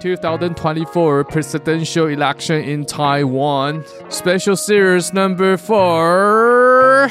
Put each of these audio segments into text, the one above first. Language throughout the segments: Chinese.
2024 Presidential Election in Taiwan Special Series Number Four。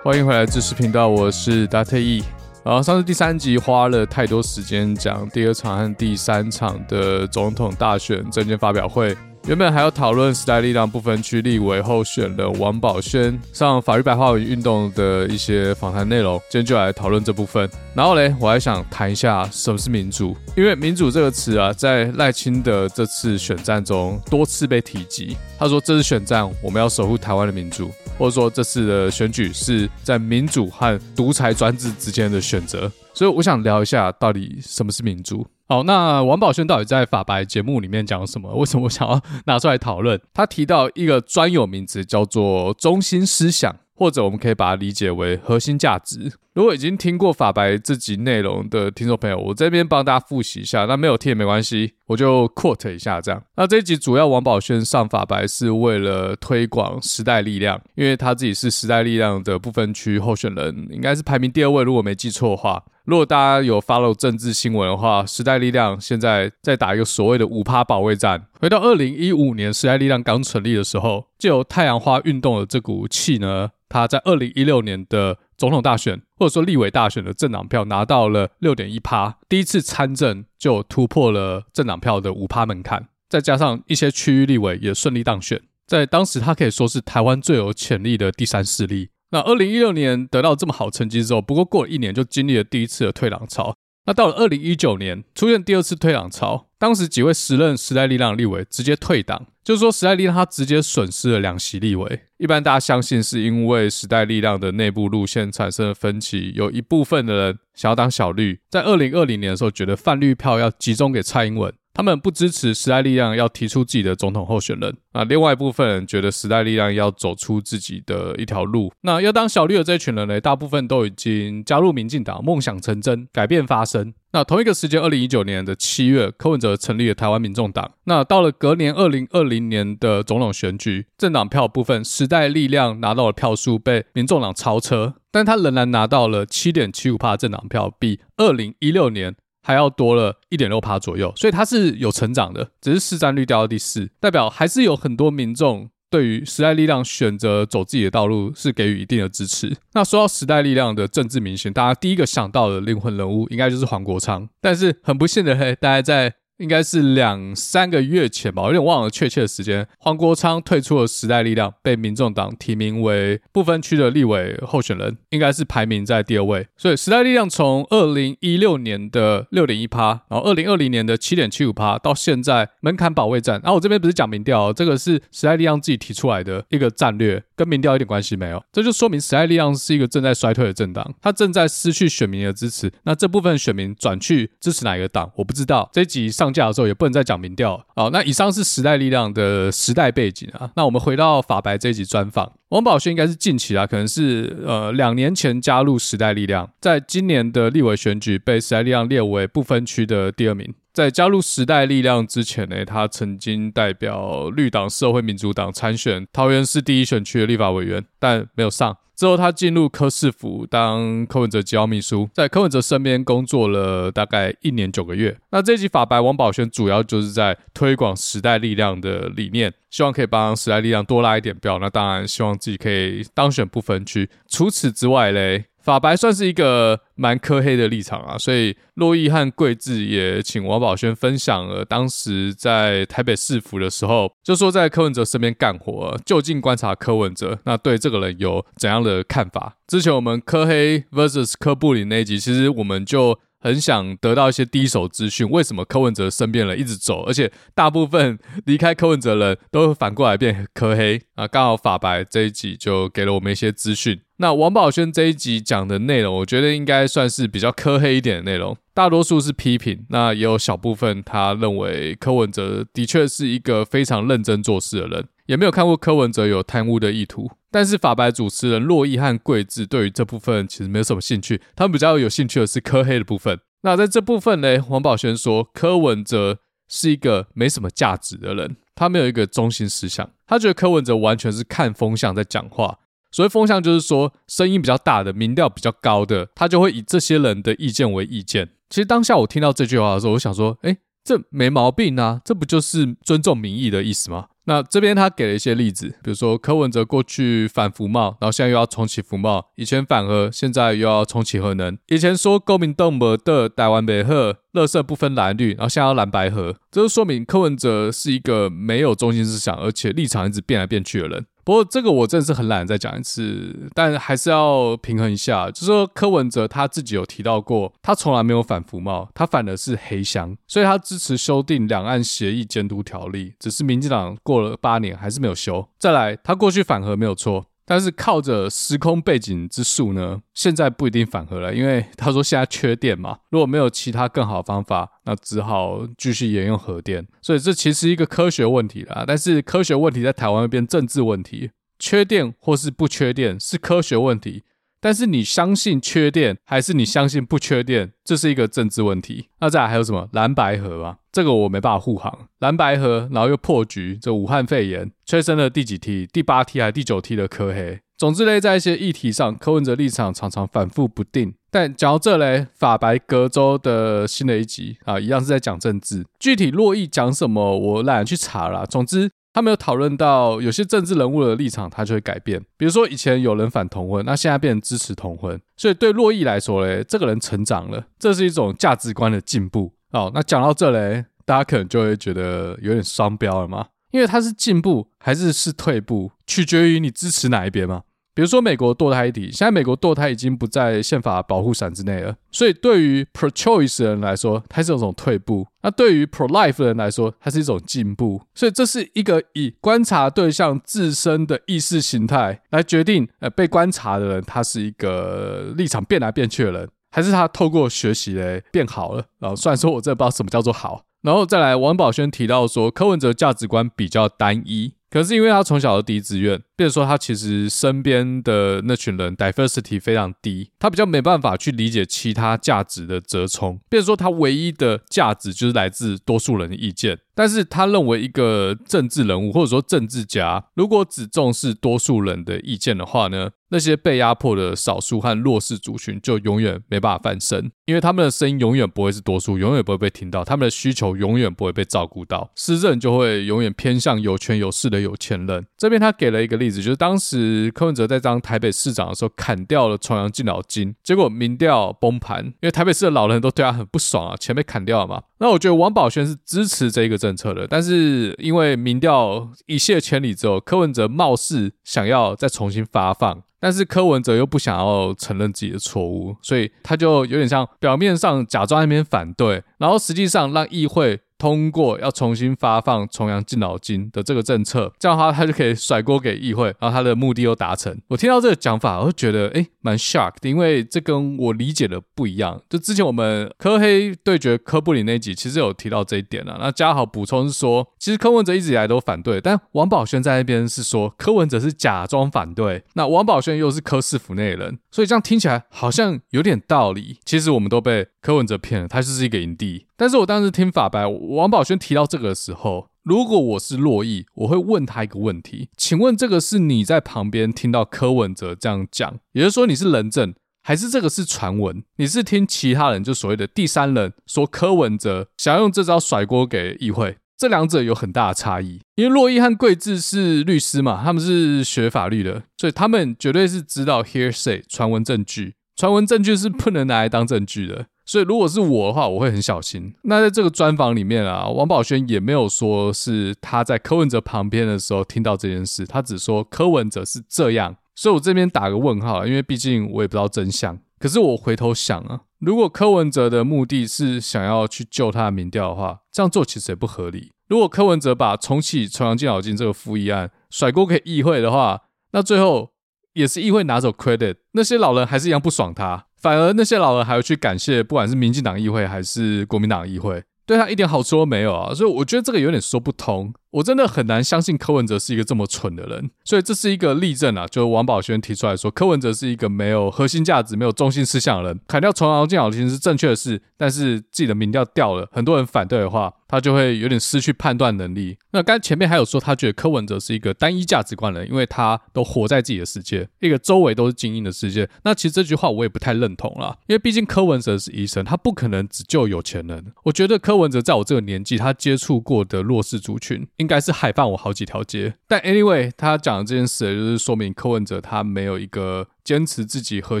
欢迎回来知识频道，我是达特 E。然后上次第三集花了太多时间讲第二场和第三场的总统大选政见发表会。原本还要讨论时代力量不分区立委候选人王宝轩上法律白话文运动的一些访谈内容，今天就来讨论这部分。然后嘞，我还想谈一下什么是民主，因为民主这个词啊，在赖清德这次选战中多次被提及。他说这次选战我们要守护台湾的民主，或者说这次的选举是在民主和独裁专制之间的选择。所以我想聊一下到底什么是民主。好，那王宝轩到底在法白节目里面讲了什么？为什么我想要拿出来讨论？他提到一个专有名词叫做中心思想，或者我们可以把它理解为核心价值。如果已经听过法白这集内容的听众朋友，我这边帮大家复习一下。那没有听也没关系，我就 quote 一下这样。那这一集主要王宝轩上法白是为了推广时代力量，因为他自己是时代力量的不分区候选人，应该是排名第二位，如果没记错的话。如果大家有 follow 政治新闻的话，时代力量现在在打一个所谓的五趴保卫战。回到二零一五年，时代力量刚成立的时候，就有太阳花运动的这股气呢，他在二零一六年的总统大选或者说立委大选的政党票拿到了六点一趴，第一次参政就突破了政党票的五趴门槛，再加上一些区域立委也顺利当选，在当时他可以说是台湾最有潜力的第三势力。那二零一六年得到这么好成绩之后，不过过了一年就经历了第一次的退党潮。那到了二零一九年出现第二次退党潮，当时几位时任时代力量立委直接退党，就是说时代力量他直接损失了两席立委。一般大家相信是因为时代力量的内部路线产生了分歧，有一部分的人想要当小绿，在二零二零年的时候觉得泛绿票要集中给蔡英文。他们不支持时代力量要提出自己的总统候选人啊，另外一部分人觉得时代力量要走出自己的一条路。那要当小绿的这群人呢，大部分都已经加入民进党，梦想成真，改变发生。那同一个时间，二零一九年的七月，柯文哲成立了台湾民众党。那到了隔年二零二零年的总统选举，政党票部分，时代力量拿到了票数被民众党超车，但他仍然拿到了七点七五趴政党票，比二零一六年。还要多了一点六趴左右，所以它是有成长的，只是市占率掉到第四，代表还是有很多民众对于时代力量选择走自己的道路是给予一定的支持。那说到时代力量的政治明星，大家第一个想到的灵魂人物应该就是黄国昌，但是很不幸的嘿，大家在。应该是两三个月前吧，我有点忘了确切的时间。黄国昌退出了时代力量，被民众党提名为不分区的立委候选人，应该是排名在第二位。所以时代力量从二零一六年的六点一趴，然后二零二零年的七点七五趴，到现在门槛保卫战。然后我这边不是讲民调，这个是时代力量自己提出来的一个战略，跟民调一点关系没有。这就说明时代力量是一个正在衰退的政党，它正在失去选民的支持。那这部分选民转去支持哪一个党，我不知道。这集上。上架的时候也不能再讲民调。好，那以上是时代力量的时代背景啊。那我们回到法白这一集专访，王宝轩应该是近期啊，可能是呃两年前加入时代力量，在今年的立委选举被时代力量列为不分区的第二名。在加入时代力量之前呢，他曾经代表绿党社会民主党参选桃园市第一选区的立法委员，但没有上。之后，他进入柯市府当柯文哲机要秘书，在柯文哲身边工作了大概一年九个月。那这集法白王宝轩主要就是在推广时代力量的理念，希望可以帮时代力量多拉一点票。那当然，希望自己可以当选不分区。除此之外嘞。法白算是一个蛮科黑的立场啊，所以洛伊和桂智也请王宝轩分享了当时在台北市府的时候，就说在柯文哲身边干活，就近观察柯文哲，那对这个人有怎样的看法？之前我们科黑 vs 科布林那一集，其实我们就。很想得到一些第一手资讯，为什么柯文哲身边人一直走，而且大部分离开柯文哲的人都反过来变柯黑啊？刚好法白这一集就给了我们一些资讯。那王宝轩这一集讲的内容，我觉得应该算是比较柯黑一点的内容，大多数是批评，那也有小部分他认为柯文哲的确是一个非常认真做事的人。也没有看过柯文哲有贪污的意图，但是法白主持人珞亦和桂智对于这部分其实没有什么兴趣，他们比较有兴趣的是柯黑的部分。那在这部分呢，王宝轩说柯文哲是一个没什么价值的人，他没有一个中心思想，他觉得柯文哲完全是看风向在讲话。所谓风向，就是说声音比较大的、民调比较高的，他就会以这些人的意见为意见。其实当下我听到这句话的时候，我想说，诶，这没毛病啊，这不就是尊重民意的意思吗？那这边他给了一些例子，比如说柯文哲过去反服贸，然后现在又要重启服贸；以前反核，现在又要重启核能；以前说公民党没的台湾没核，垃圾不分蓝绿，然后现在要蓝白核，这就说明柯文哲是一个没有中心思想，而且立场一直变来变去的人。不过这个我真的是很懒，再讲一次，但还是要平衡一下。就是说柯文哲他自己有提到过，他从来没有反服贸，他反的是黑箱，所以他支持修订两岸协议监督条例，只是民进党过了八年还是没有修。再来，他过去反核没有错。但是靠着时空背景之术呢，现在不一定反核了，因为他说现在缺电嘛，如果没有其他更好的方法，那只好继续沿用核电。所以这其实一个科学问题啦，但是科学问题在台湾会变政治问题，缺电或是不缺电是科学问题。但是你相信缺电，还是你相信不缺电，这是一个政治问题。那再来还有什么蓝白河啊？这个我没办法护航。蓝白河，然后又破局，这武汉肺炎催生了第几梯？第八梯还是第九梯的科黑？总之嘞，在一些议题上，柯文哲立场常常反复不定。但讲到这嘞，法白隔周的新的一集啊，一样是在讲政治。具体络绎讲什么，我懒得去查了。总之。他没有讨论到有些政治人物的立场，他就会改变。比如说以前有人反同婚，那现在变成支持同婚，所以对洛伊来说嘞，这个人成长了，这是一种价值观的进步。哦，那讲到这嘞，大家可能就会觉得有点双标了嘛，因为他是进步还是是退步，取决于你支持哪一边嘛。比如说美国堕胎议题，现在美国堕胎已经不在宪法保护伞之内了，所以对于 pro-choice 人来说，它是一种退步；那对于 pro-life 人来说，它是一种进步。所以这是一个以观察对象自身的意识形态来决定，呃，被观察的人他是一个立场变来变去的人，还是他透过学习来变好了。然后虽然说我真的不知道什么叫做好。然后再来，王宝轩提到说，柯文哲价值观比较单一。可是因为他从小的第一志愿，变成说他其实身边的那群人 diversity 非常低，他比较没办法去理解其他价值的折冲，变成说他唯一的价值就是来自多数人的意见。但是他认为一个政治人物或者说政治家，如果只重视多数人的意见的话呢，那些被压迫的少数和弱势族群就永远没办法翻身，因为他们的声音永远不会是多数，永远不会被听到，他们的需求永远不会被照顾到，施政就会永远偏向有权有势的有钱人。这边他给了一个例子，就是当时柯文哲在当台北市长的时候，砍掉了重阳敬老金，结果民调崩盘，因为台北市的老人都对他很不爽啊，钱被砍掉了嘛。那我觉得王宝轩是支持这一个政策的，但是因为民调一泻千里之后，柯文哲貌似想要再重新发放。但是柯文哲又不想要承认自己的错误，所以他就有点像表面上假装那边反对，然后实际上让议会。通过要重新发放重阳敬老金的这个政策，这样的话他就可以甩锅给议会，然后他的目的又达成。我听到这个讲法，我就觉得诶蛮 shock 的，因为这跟我理解的不一样。就之前我们柯黑对决柯布里那集，其实有提到这一点了。那嘉豪补充是说，其实柯文哲一直以来都反对，但王宝轩在那边是说柯文哲是假装反对，那王宝轩又是柯市府内人，所以这样听起来好像有点道理。其实我们都被柯文哲骗了，他就是一个营地。但是我当时听法白王宝轩提到这个的时候，如果我是络绎，我会问他一个问题：请问这个是你在旁边听到柯文哲这样讲，也就是说你是人证，还是这个是传闻？你是听其他人，就所谓的第三人说柯文哲想要用这招甩锅给议会？这两者有很大的差异，因为络绎和贵智是律师嘛，他们是学法律的，所以他们绝对是知道 hearsay 传闻证据，传闻证据是不能拿来当证据的。所以，如果是我的话，我会很小心。那在这个专访里面啊，王宝轩也没有说是他在柯文哲旁边的时候听到这件事，他只说柯文哲是这样。所以我这边打个问号，因为毕竟我也不知道真相。可是我回头想啊，如果柯文哲的目的是想要去救他的民调的话，这样做其实也不合理。如果柯文哲把重启重阳敬老金这个复议案甩锅给议会的话，那最后也是议会拿走 credit，那些老人还是一样不爽他。反而那些老人还要去感谢，不管是民进党议会还是国民党议会，对他一点好处都没有啊！所以我觉得这个有点说不通。我真的很难相信柯文哲是一个这么蠢的人。所以这是一个例证啊，就王宝轩提出来说，柯文哲是一个没有核心价值、没有中心思想的人。砍掉重阳敬老亭是正确的事，但是自己的民调掉了，很多人反对的话。他就会有点失去判断能力。那刚才前面还有说，他觉得柯文哲是一个单一价值观的人，因为他都活在自己的世界，一个周围都是精英的世界。那其实这句话我也不太认同啦，因为毕竟柯文哲是医生，他不可能只救有钱人。我觉得柯文哲在我这个年纪，他接触过的弱势族群，应该是海放我好几条街。但 anyway，他讲的这件事，就是说明柯文哲他没有一个。坚持自己核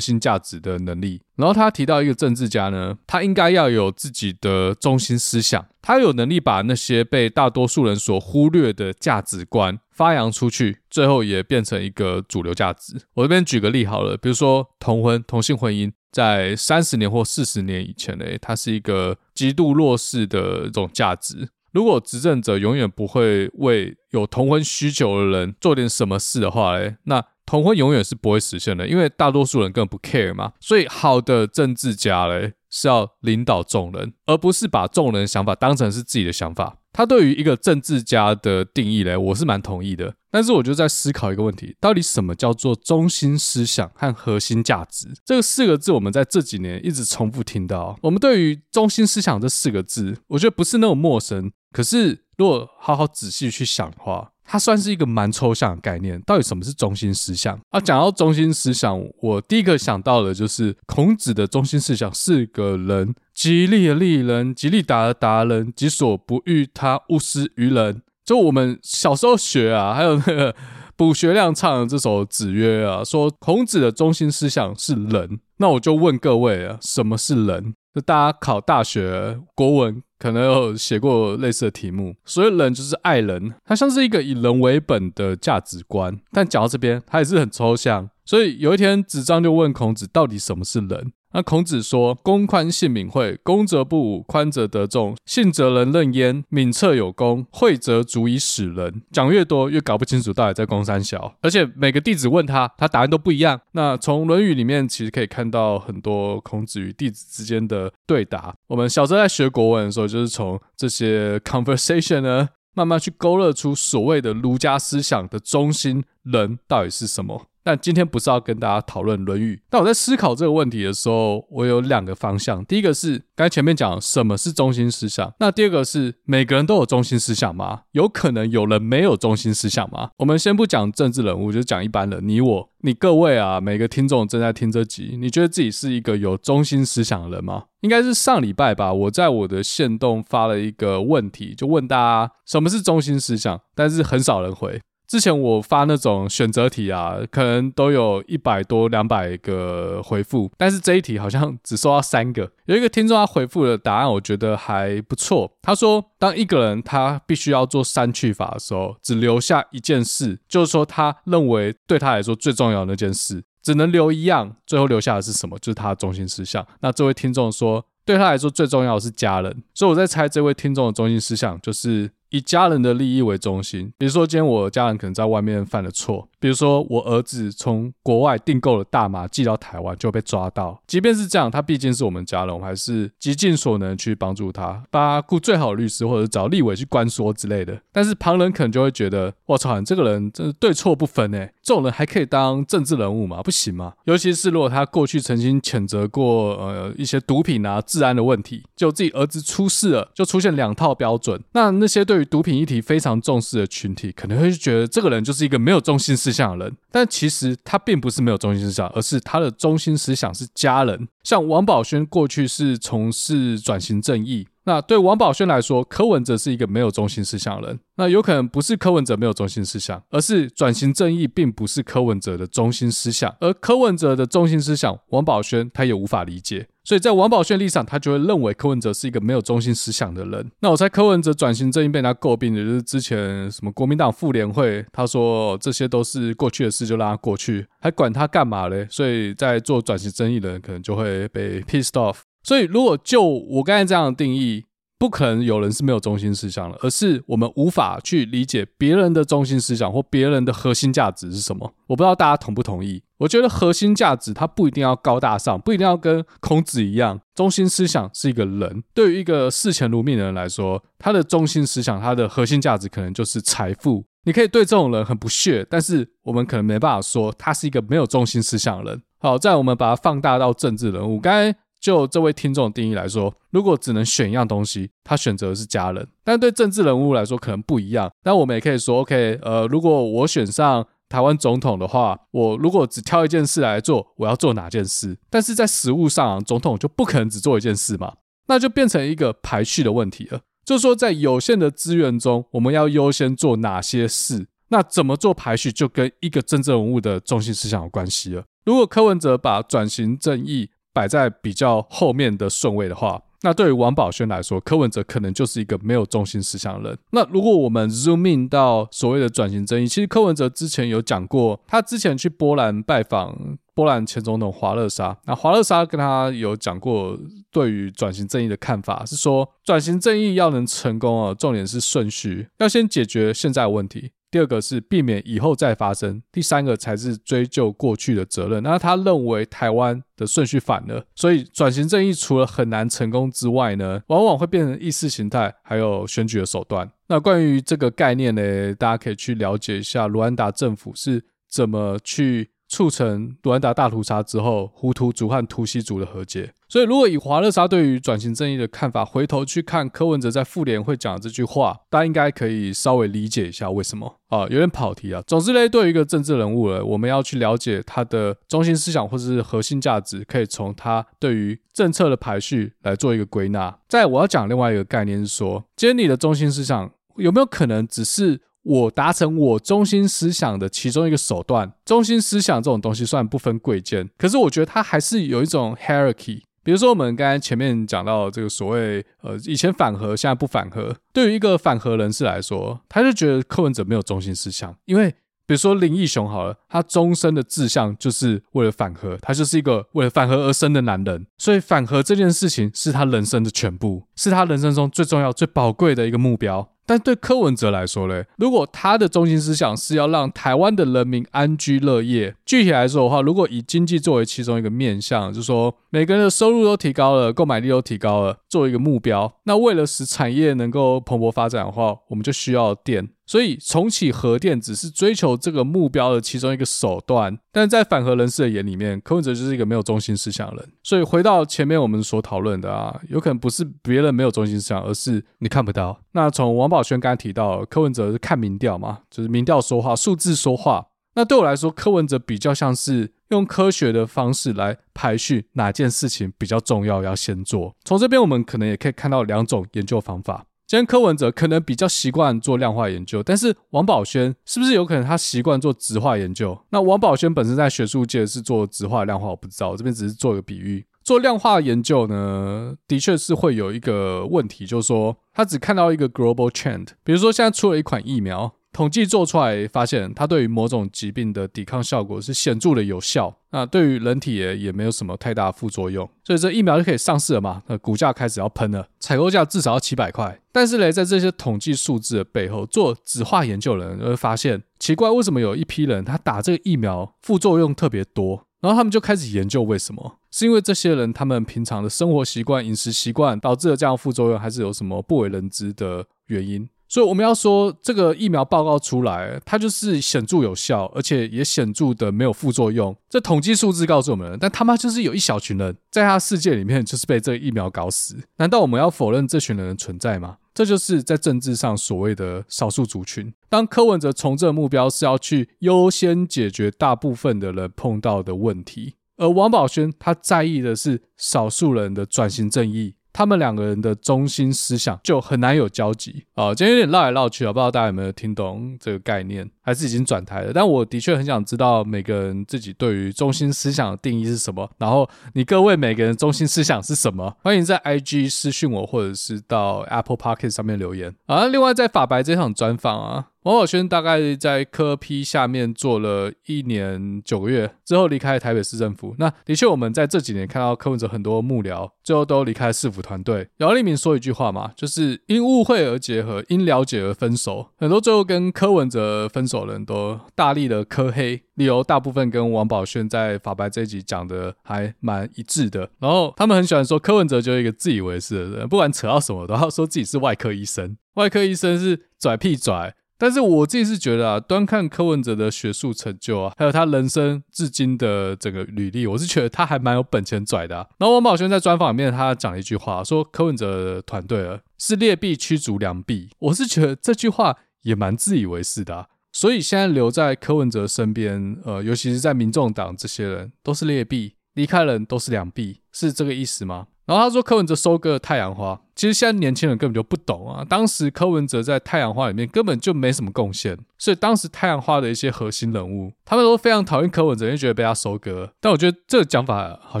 心价值的能力，然后他提到一个政治家呢，他应该要有自己的中心思想，他有能力把那些被大多数人所忽略的价值观发扬出去，最后也变成一个主流价值。我这边举个例好了，比如说同婚、同性婚姻，在三十年或四十年以前呢，它是一个极度弱势的一种价值。如果执政者永远不会为有同婚需求的人做点什么事的话，哎，那。同婚永远是不会实现的，因为大多数人根本不 care 嘛。所以，好的政治家嘞是要领导众人，而不是把众人的想法当成是自己的想法。他对于一个政治家的定义嘞，我是蛮同意的。但是，我就在思考一个问题：到底什么叫做中心思想和核心价值？这四个字，我们在这几年一直重复听到。我们对于中心思想这四个字，我觉得不是那么陌生。可是，如果好好仔细去想的话，它算是一个蛮抽象的概念，到底什么是中心思想啊？讲到中心思想，我第一个想到的就是孔子的中心思想是个人，己利而利人，己利达而达人，己所不欲他，勿施于人。就我们小时候学啊，还有那个卜学亮唱的这首《子曰》啊，说孔子的中心思想是仁。那我就问各位啊，什么是仁？就大家考大学国文。可能有写过类似的题目，所以人就是爱人，它像是一个以人为本的价值观。但讲到这边，它也是很抽象。所以有一天，子张就问孔子，到底什么是仁？那孔子说：“公宽信敏惠，公则不侮，宽则得众，信则人任焉，敏彻有功，惠则足以使人。”讲越多，越搞不清楚到底在攻三小。而且每个弟子问他，他答案都不一样。那从《论语》里面，其实可以看到很多孔子与弟子之间的对答。我们小时候在学国文的时候，就是从这些 conversation 呢，慢慢去勾勒出所谓的儒家思想的中心，仁到底是什么。但今天不是要跟大家讨论《论语》，但我在思考这个问题的时候，我有两个方向。第一个是刚才前面讲什么是中心思想，那第二个是每个人都有中心思想吗？有可能有人没有中心思想吗？我们先不讲政治人物，就讲一般人，你我，你各位啊，每个听众正在听这集，你觉得自己是一个有中心思想的人吗？应该是上礼拜吧，我在我的线动发了一个问题，就问大家什么是中心思想，但是很少人回。之前我发那种选择题啊，可能都有一百多、两百个回复，但是这一题好像只收到三个。有一个听众他回复的答案，我觉得还不错。他说，当一个人他必须要做删去法的时候，只留下一件事，就是说他认为对他来说最重要的那件事，只能留一样，最后留下的是什么？就是他的中心思想。那这位听众说，对他来说最重要的是家人，所以我在猜这位听众的中心思想就是。以家人的利益为中心，比如说今天我家人可能在外面犯了错，比如说我儿子从国外订购了大麻寄到台湾就被抓到，即便是这样，他毕竟是我们家人，我们还是极尽所能去帮助他，帮他雇最好的律师或者找立委去关说之类的。但是旁人可能就会觉得，我操，你这个人真是对错不分诶，这种人还可以当政治人物吗？不行吗？尤其是如果他过去曾经谴责过呃一些毒品啊、治安的问题，就自己儿子出事了，就出现两套标准，那那些对对于毒品议题非常重视的群体，可能会觉得这个人就是一个没有中心思想的人，但其实他并不是没有中心思想，而是他的中心思想是家人。像王宝轩过去是从事转型正义。那对王宝轩来说，柯文哲是一个没有中心思想的人。那有可能不是柯文哲没有中心思想，而是转型正义并不是柯文哲的中心思想。而柯文哲的中心思想，王宝轩他也无法理解。所以在王宝炫立场，他就会认为柯文哲是一个没有中心思想的人。那我猜柯文哲转型正义被他诟病的就是之前什么国民党妇联会，他说这些都是过去的事，就让他过去，还管他干嘛嘞？所以在做转型正义的人可能就会被 pissed off。所以，如果就我刚才这样的定义，不可能有人是没有中心思想的，而是我们无法去理解别人的中心思想或别人的核心价值是什么。我不知道大家同不同意？我觉得核心价值它不一定要高大上，不一定要跟孔子一样。中心思想是一个人，对于一个视钱如命的人来说，他的中心思想，他的核心价值可能就是财富。你可以对这种人很不屑，但是我们可能没办法说他是一个没有中心思想的人。好，再我们把它放大到政治人物，刚才。就这位听众的定义来说，如果只能选一样东西，他选择的是家人。但对政治人物来说，可能不一样。但我们也可以说，OK，呃，如果我选上台湾总统的话，我如果只挑一件事来做，我要做哪件事？但是在实务上，总统就不可能只做一件事嘛，那就变成一个排序的问题了。就是说，在有限的资源中，我们要优先做哪些事？那怎么做排序，就跟一个政治人物的中心思想有关系了。如果柯文哲把转型正义摆在比较后面的顺位的话，那对于王宝轩来说，柯文哲可能就是一个没有中心思想的人。那如果我们 zoom in 到所谓的转型正义，其实柯文哲之前有讲过，他之前去波兰拜访波兰前总统华勒莎，那华勒莎跟他有讲过对于转型正义的看法，是说转型正义要能成功啊，重点是顺序，要先解决现在的问题。第二个是避免以后再发生，第三个才是追究过去的责任。那他认为台湾的顺序反了，所以转型正义除了很难成功之外呢，往往会变成意识形态还有选举的手段。那关于这个概念呢，大家可以去了解一下卢安达政府是怎么去。促成卢安达大屠杀之后，胡图族和图西族的和解。所以，如果以华勒莎对于转型正义的看法，回头去看柯文哲在妇联会讲的这句话，大家应该可以稍微理解一下为什么啊？有点跑题啊。总之呢，对于一个政治人物呢，我们要去了解他的中心思想或者是核心价值，可以从他对于政策的排序来做一个归纳。再，我要讲另外一个概念是说，今天你的中心思想有没有可能只是？我达成我中心思想的其中一个手段，中心思想这种东西虽然不分贵贱，可是我觉得它还是有一种 hierarchy。比如说我们刚才前面讲到这个所谓呃以前反核，现在不反核，对于一个反核人士来说，他就觉得柯文哲没有中心思想，因为比如说林义雄好了，他终身的志向就是为了反核，他就是一个为了反核而生的男人，所以反核这件事情是他人生的全部，是他人生中最重要、最宝贵的一个目标。但对柯文哲来说嘞，如果他的中心思想是要让台湾的人民安居乐业，具体来说的话，如果以经济作为其中一个面向，就是说每个人的收入都提高了，购买力都提高了，作为一个目标，那为了使产业能够蓬勃发展的话，我们就需要电。所以重启核电只是追求这个目标的其中一个手段，但在反核人士的眼里面，柯文哲就是一个没有中心思想的人。所以回到前面我们所讨论的啊，有可能不是别人没有中心思想，而是你看不到。那从王宝轩刚才提到，柯文哲是看民调嘛，就是民调说话，数字说话。那对我来说，柯文哲比较像是用科学的方式来排序哪件事情比较重要，要先做。从这边我们可能也可以看到两种研究方法。今天柯文哲可能比较习惯做量化研究，但是王宝轩是不是有可能他习惯做质化研究？那王宝轩本身在学术界是做质化量化，我不知道，这边只是做一个比喻。做量化研究呢，的确是会有一个问题，就是说他只看到一个 global trend，比如说现在出了一款疫苗。统计做出来，发现它对于某种疾病的抵抗效果是显著的有效。那对于人体也也没有什么太大副作用，所以这疫苗就可以上市了嘛？那股价开始要喷了，采购价至少要七百块。但是嘞，在这些统计数字的背后，做质化研究的人会发现，奇怪，为什么有一批人他打这个疫苗副作用特别多？然后他们就开始研究为什么？是因为这些人他们平常的生活习惯、饮食习惯导致了这样副作用，还是有什么不为人知的原因？所以我们要说，这个疫苗报告出来，它就是显著有效，而且也显著的没有副作用。这统计数字告诉我们，但他妈就是有一小群人在他世界里面就是被这个疫苗搞死。难道我们要否认这群人的存在吗？这就是在政治上所谓的少数族群。当柯文哲从政目标是要去优先解决大部分的人碰到的问题，而王宝轩他在意的是少数人的转型正义。他们两个人的中心思想就很难有交集啊！今天有点绕来绕去啊，不知道大家有没有听懂这个概念，还是已经转台了？但我的确很想知道每个人自己对于中心思想的定义是什么。然后你各位每个人中心思想是什么？欢迎在 IG 私讯我，或者是到 Apple Pocket 上面留言啊！另外在法白这场专访啊。王宝轩大概在柯批下面做了一年九个月之后离开台北市政府。那的确，我们在这几年看到柯文哲很多幕僚最后都离开市府团队。姚立明说一句话嘛，就是因误会而结合，因了解而分手。很多最后跟柯文哲分手的人都大力的科黑，理由大部分跟王宝轩在法白这一集讲的还蛮一致的。然后他们很喜欢说柯文哲就是一个自以为是的人，不管扯到什么都要说自己是外科医生。外科医生是拽屁拽，但是我自己是觉得啊，端看柯文哲的学术成就啊，还有他人生至今的整个履历，我是觉得他还蛮有本钱拽的啊。然后王宝轩在专访里面他讲了一句话，说柯文哲团队啊是劣币驱逐良币，我是觉得这句话也蛮自以为是的。所以现在留在柯文哲身边，呃，尤其是在民众党这些人都是劣币，离开人都是良币，是这个意思吗？然后他说柯文哲收割了太阳花，其实现在年轻人根本就不懂啊。当时柯文哲在太阳花里面根本就没什么贡献，所以当时太阳花的一些核心人物，他们都非常讨厌柯文哲，因为觉得被他收割。但我觉得这个讲法好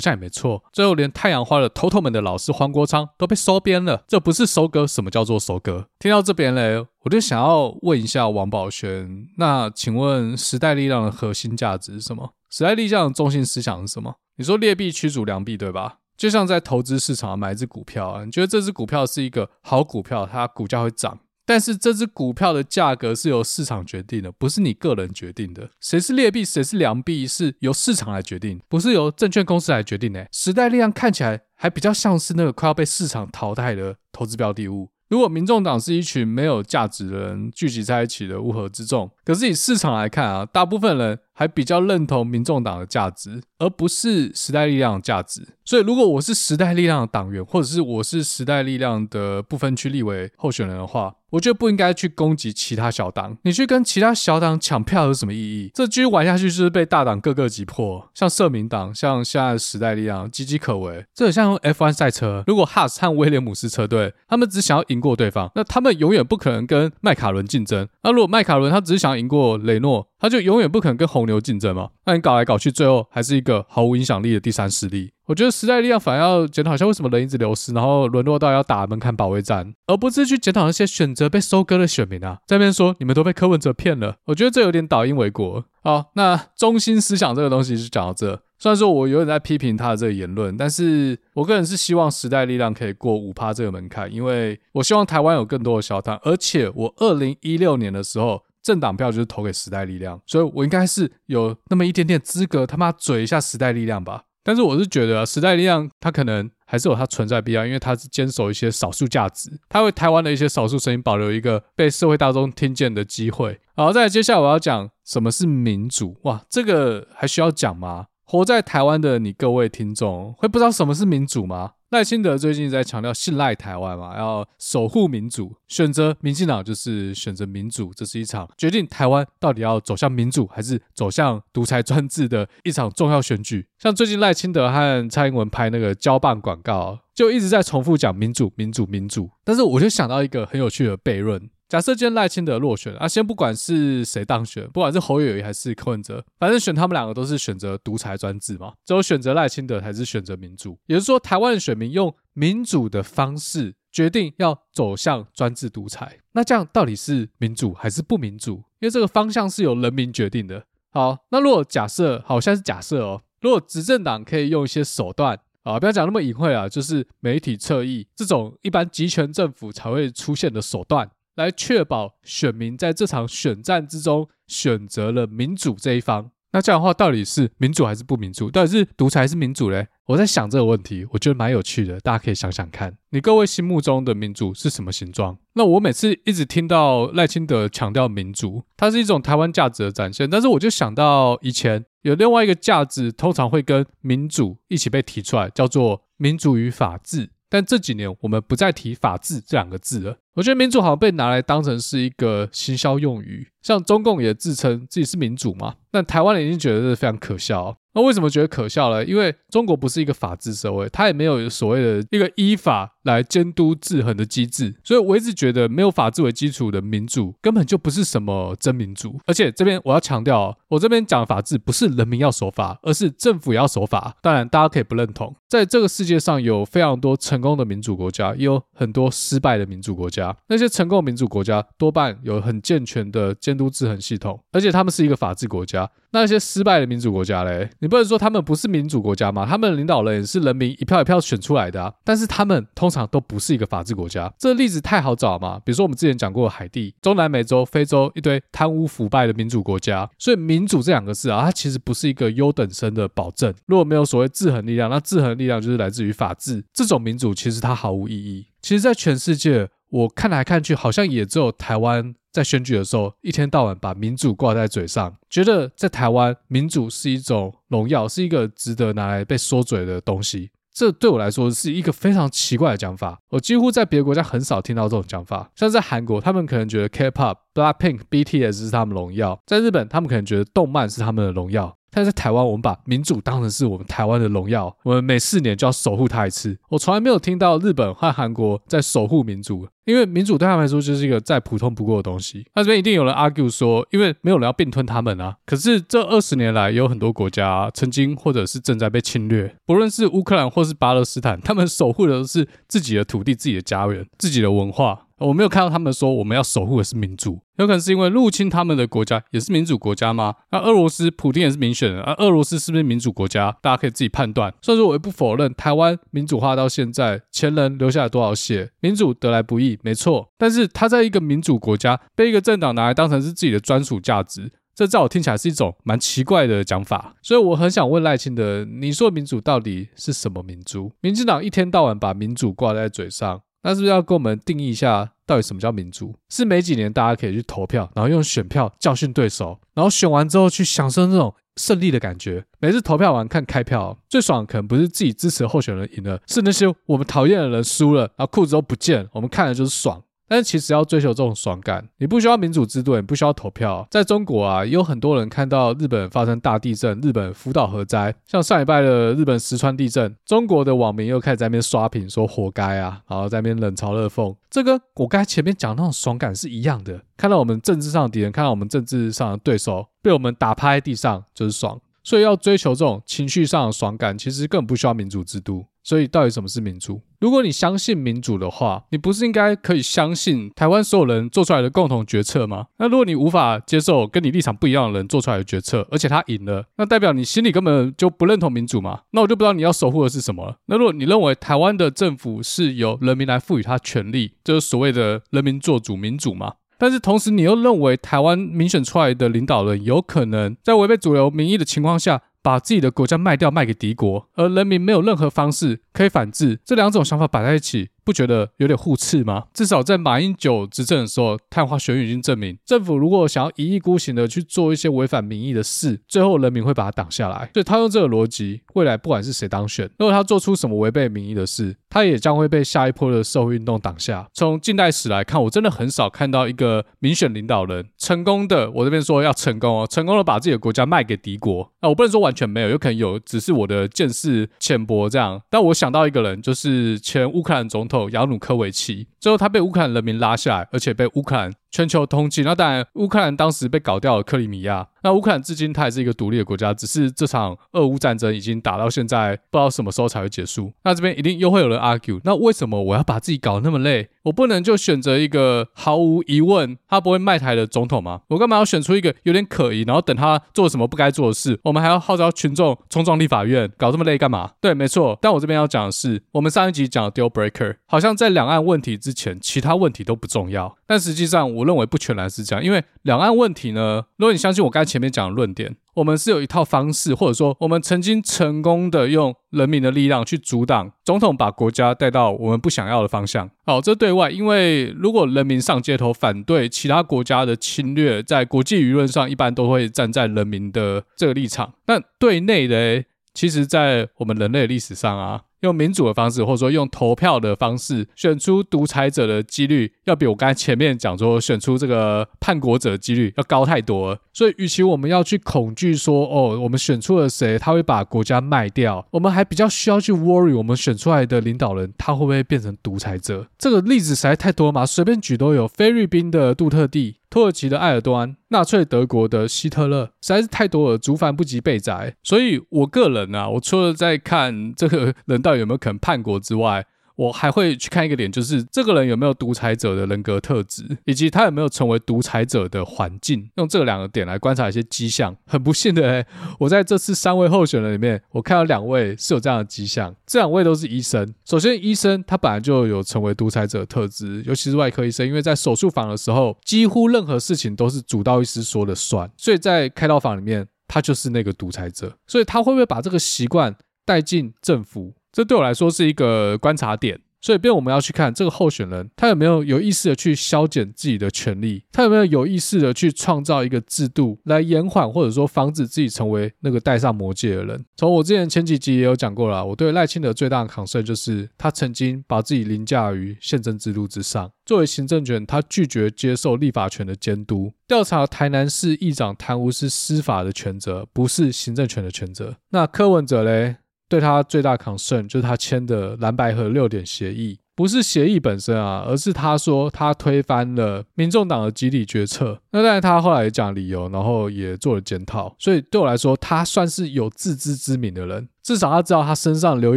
像也没错。最后连太阳花的头头们的老师黄国昌都被收编了，这不是收割，什么叫做收割？听到这边嘞，我就想要问一下王宝轩，那请问时代力量的核心价值是什么？时代力量的中心思想是什么？你说劣币驱逐良币，对吧？就像在投资市场买一只股票啊，你觉得这只股票是一个好股票，它股价会涨，但是这只股票的价格是由市场决定的，不是你个人决定的。谁是劣币，谁是良币，是由市场来决定，不是由证券公司来决定的。时代力量看起来还比较像是那个快要被市场淘汰的投资标的物。如果民众党是一群没有价值的人聚集在一起的乌合之众，可是以市场来看啊，大部分人还比较认同民众党的价值，而不是时代力量的价值。所以，如果我是时代力量的党员，或者是我是时代力量的不分区立委候选人的话，我觉得不应该去攻击其他小党。你去跟其他小党抢票有什么意义？这继续玩下去就是被大党各个击破。像社民党，像现在时代力量，岌岌可危。这很像 F1 赛车，如果哈斯和威廉姆斯车队，他们只想要赢过对方，那他们永远不可能跟迈卡伦竞争。那如果迈卡伦他只是想赢过雷诺，他就永远不可能跟红牛竞争嘛？那你搞来搞去，最后还是一个毫无影响力的第三势力。我觉得时代力量反而要检讨一下，为什么人一直流失，然后沦落到要打门槛保卫战，而不是去检讨那些选择被收割的选民啊，在那边说你们都被柯文哲骗了。我觉得这有点倒因为果。好，那中心思想这个东西就讲到这。虽然说我有点在批评他的这个言论，但是我个人是希望时代力量可以过五趴这个门槛，因为我希望台湾有更多的小党，而且我二零一六年的时候政党票就是投给时代力量，所以我应该是有那么一点点资格他妈嘴一下时代力量吧。但是我是觉得啊，时代力量它可能还是有它存在必要，因为它是坚守一些少数价值，它为台湾的一些少数声音保留一个被社会大众听见的机会。好，再接下来我要讲什么是民主。哇，这个还需要讲吗？活在台湾的你各位听众会不知道什么是民主吗？赖清德最近在强调信赖台湾嘛，要守护民主，选择民进党就是选择民主，这是一场决定台湾到底要走向民主还是走向独裁专制的一场重要选举。像最近赖清德和蔡英文拍那个交棒广告，就一直在重复讲民主、民主、民主。但是我就想到一个很有趣的悖论。假设今天赖清德落选啊，先不管是谁当选，不管是侯友宜还是柯文哲，反正选他们两个都是选择独裁专制嘛，只有选择赖清德才是选择民主。也就是说，台湾的选民用民主的方式决定要走向专制独裁，那这样到底是民主还是不民主？因为这个方向是由人民决定的。好，那如果假设，好像是假设哦，如果执政党可以用一些手段啊，不要讲那么隐晦啊，就是媒体侧翼这种一般集权政府才会出现的手段。来确保选民在这场选战之中选择了民主这一方，那这样的话到底是民主还是不民主？到底是独裁还是民主嘞？我在想这个问题，我觉得蛮有趣的，大家可以想想看，你各位心目中的民主是什么形状？那我每次一直听到赖清德强调民主，它是一种台湾价值的展现，但是我就想到以前有另外一个价值，通常会跟民主一起被提出来，叫做民主与法治。但这几年我们不再提法治这两个字了。我觉得民主好像被拿来当成是一个行销用语，像中共也自称自己是民主嘛。但台湾人已经觉得这是非常可笑。那为什么觉得可笑呢？因为中国不是一个法治社会，它也没有所谓的一个依法来监督制衡的机制，所以我一直觉得没有法治为基础的民主根本就不是什么真民主。而且这边我要强调，我这边讲法治不是人民要守法，而是政府也要守法。当然，大家可以不认同，在这个世界上有非常多成功的民主国家，也有很多失败的民主国家。那些成功的民主国家多半有很健全的监督制衡系统，而且他们是一个法治国家。那些失败的民主国家嘞，你不能说他们不是民主国家吗？他们的领导人也是人民一票一票选出来的啊，但是他们通常都不是一个法治国家。这个例子太好找嘛，比如说我们之前讲过的海地、中南美洲、非洲一堆贪污腐败的民主国家。所以民主这两个字啊，它其实不是一个优等生的保证。如果没有所谓制衡力量，那制衡力量就是来自于法治。这种民主其实它毫无意义。其实，在全世界，我看来看去，好像也只有台湾。在选举的时候，一天到晚把民主挂在嘴上，觉得在台湾民主是一种荣耀，是一个值得拿来被说嘴的东西。这对我来说是一个非常奇怪的讲法。我几乎在别的国家很少听到这种讲法。像在韩国，他们可能觉得 K-pop、Blackpink、BTS 是他们荣耀；在日本，他们可能觉得动漫是他们的荣耀。但在台湾，我们把民主当成是我们台湾的荣耀，我们每四年就要守护它一次。我从来没有听到日本和韩国在守护民主，因为民主对他们来说就是一个再普通不过的东西。那这边一定有人 argue 说，因为没有人要并吞他们啊。可是这二十年来，有很多国家曾经或者是正在被侵略，不论是乌克兰或是巴勒斯坦，他们守护的都是自己的土地、自己的家园、自己的文化。我没有看到他们说我们要守护的是民主，有可能是因为入侵他们的国家也是民主国家吗？那俄罗斯普丁也是民选的，而俄罗斯是不是民主国家？大家可以自己判断。所以说，我也不否认台湾民主化到现在，前人留下了多少血，民主得来不易，没错。但是他在一个民主国家被一个政党拿来当成是自己的专属价值，这在我听起来是一种蛮奇怪的讲法。所以我很想问赖清德，你说民主到底是什么民主？民进党一天到晚把民主挂在嘴上。那是不是要跟我们定义一下，到底什么叫民主？是每几年大家可以去投票，然后用选票教训对手，然后选完之后去享受那种胜利的感觉。每次投票完看开票，最爽可能不是自己支持的候选人赢了，是那些我们讨厌的人输了，然后裤子都不见，我们看了就是爽。但是其实要追求这种爽感，你不需要民主制度，也不需要投票。在中国啊，也有很多人看到日本发生大地震，日本福岛核灾，像上礼拜的日本石川地震，中国的网民又开始在那边刷屏说活该啊，然后在那边冷嘲热讽。这跟我刚才前面讲那种爽感是一样的。看到我们政治上的敌人，看到我们政治上的对手被我们打趴在地上，就是爽。所以要追求这种情绪上的爽感，其实根本不需要民主制度。所以，到底什么是民主？如果你相信民主的话，你不是应该可以相信台湾所有人做出来的共同决策吗？那如果你无法接受跟你立场不一样的人做出来的决策，而且他赢了，那代表你心里根本就不认同民主嘛？那我就不知道你要守护的是什么了。那如果你认为台湾的政府是由人民来赋予他权力，就是所谓的人民做主民主嘛？但是同时，你又认为台湾民选出来的领导人有可能在违背主流民意的情况下，把自己的国家卖掉，卖给敌国，而人民没有任何方式可以反制，这两种想法摆在一起。不觉得有点互斥吗？至少在马英九执政的时候，太阳花学运已经证明，政府如果想要一意孤行的去做一些违反民意的事，最后人民会把它挡下来。所以他用这个逻辑，未来不管是谁当选，如果他做出什么违背民意的事，他也将会被下一波的社会运动挡下。从近代史来看，我真的很少看到一个民选领导人成功的，我这边说要成功哦，成功的把自己的国家卖给敌国。那我不能说完全没有，有可能有，只是我的见识浅薄这样。但我想到一个人，就是前乌克兰总统。亚努科维奇，最后他被乌克兰人民拉下来，而且被乌克兰全球通缉。那当然，乌克兰当时被搞掉了克里米亚。那乌克兰至今它还是一个独立的国家，只是这场俄乌战争已经打到现在，不知道什么时候才会结束。那这边一定又会有人 argue，那为什么我要把自己搞那么累？我不能就选择一个毫无疑问他不会卖台的总统吗？我干嘛要选出一个有点可疑，然后等他做什么不该做的事，我们还要号召群众冲撞立法院，搞这么累干嘛？对，没错。但我这边要讲的是，我们上一集讲的 deal breaker，好像在两岸问题之前，其他问题都不重要。但实际上，我认为不全然是这样，因为两岸问题呢，如果你相信我刚才前面讲的论点。我们是有一套方式，或者说我们曾经成功的用人民的力量去阻挡总统把国家带到我们不想要的方向。好，这对外，因为如果人民上街头反对其他国家的侵略，在国际舆论上一般都会站在人民的这个立场。但对内的，其实在我们人类历史上啊。用民主的方式，或者说用投票的方式选出独裁者的几率，要比我刚才前面讲说选出这个叛国者的几率要高太多了。所以，与其我们要去恐惧说哦，我们选出了谁，他会把国家卖掉，我们还比较需要去 worry 我们选出来的领导人他会不会变成独裁者。这个例子实在太多嘛，随便举都有，菲律宾的杜特地。土耳其的埃尔多安，纳粹德国的希特勒，实在是太多了，族繁不及备宰。所以，我个人啊，我除了在看这个 人到底有没有肯叛国之外，我还会去看一个点，就是这个人有没有独裁者的人格特质，以及他有没有成为独裁者的环境，用这两个点来观察一些迹象。很不幸的，我在这次三位候选人里面，我看到两位是有这样的迹象。这两位都是医生。首先，医生他本来就有成为独裁者的特质，尤其是外科医生，因为在手术房的时候，几乎任何事情都是主刀医师说了算，所以在开刀房里面，他就是那个独裁者。所以他会不会把这个习惯带进政府？这对我来说是一个观察点，所以便我们要去看这个候选人，他有没有有意识的去削减自己的权利，他有没有有意识的去创造一个制度来延缓或者说防止自己成为那个戴上魔戒的人。从我之前前几集也有讲过了，我对赖清德最大的 concern 就是他曾经把自己凌驾于宪政制度之上，作为行政权，他拒绝接受立法权的监督。调查台南市议长贪污是司法的权责，不是行政权的权责。那柯文哲嘞？对他最大 concern 就是他签的蓝白合六点协议，不是协议本身啊，而是他说他推翻了民众党的集体决策。那当然他后来也讲理由，然后也做了检讨。所以对我来说，他算是有自知之明的人，至少他知道他身上留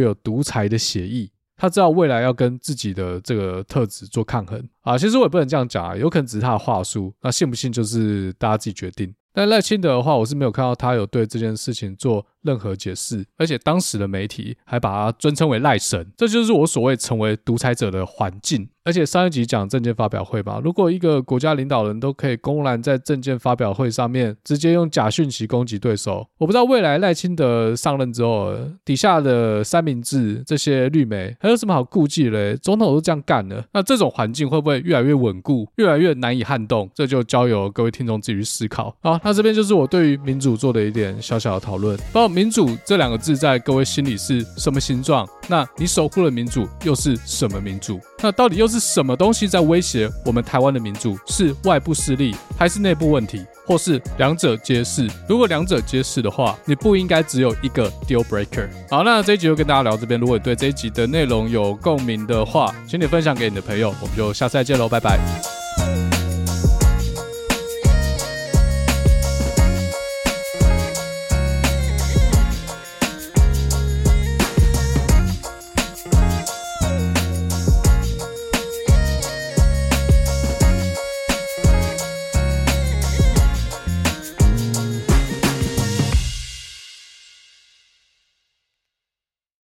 有独裁的血液，他知道未来要跟自己的这个特质做抗衡啊。其实我也不能这样讲啊，有可能只是他的话术，那信不信就是大家自己决定。但赖清德的话，我是没有看到他有对这件事情做任何解释，而且当时的媒体还把他尊称为赖神，这就是我所谓成为独裁者的环境。而且上一集讲证件发表会吧，如果一个国家领导人都可以公然在证件发表会上面直接用假讯息攻击对手，我不知道未来赖清德上任之后，底下的三明治这些绿媒还有什么好顾忌嘞？总统都这样干了，那这种环境会不会越来越稳固，越来越难以撼动？这就交由各位听众自己去思考。好，那这边就是我对于民主做的一点小小的讨论。民主这两个字在各位心里是什么形状？那你守护的民主又是什么民主？那到底又是？什么东西在威胁我们台湾的民主？是外部势力，还是内部问题，或是两者皆是？如果两者皆是的话，你不应该只有一个 deal breaker。好，那这一集就跟大家聊这边。如果你对这一集的内容有共鸣的话，请你分享给你的朋友。我们就下次再见喽，拜拜。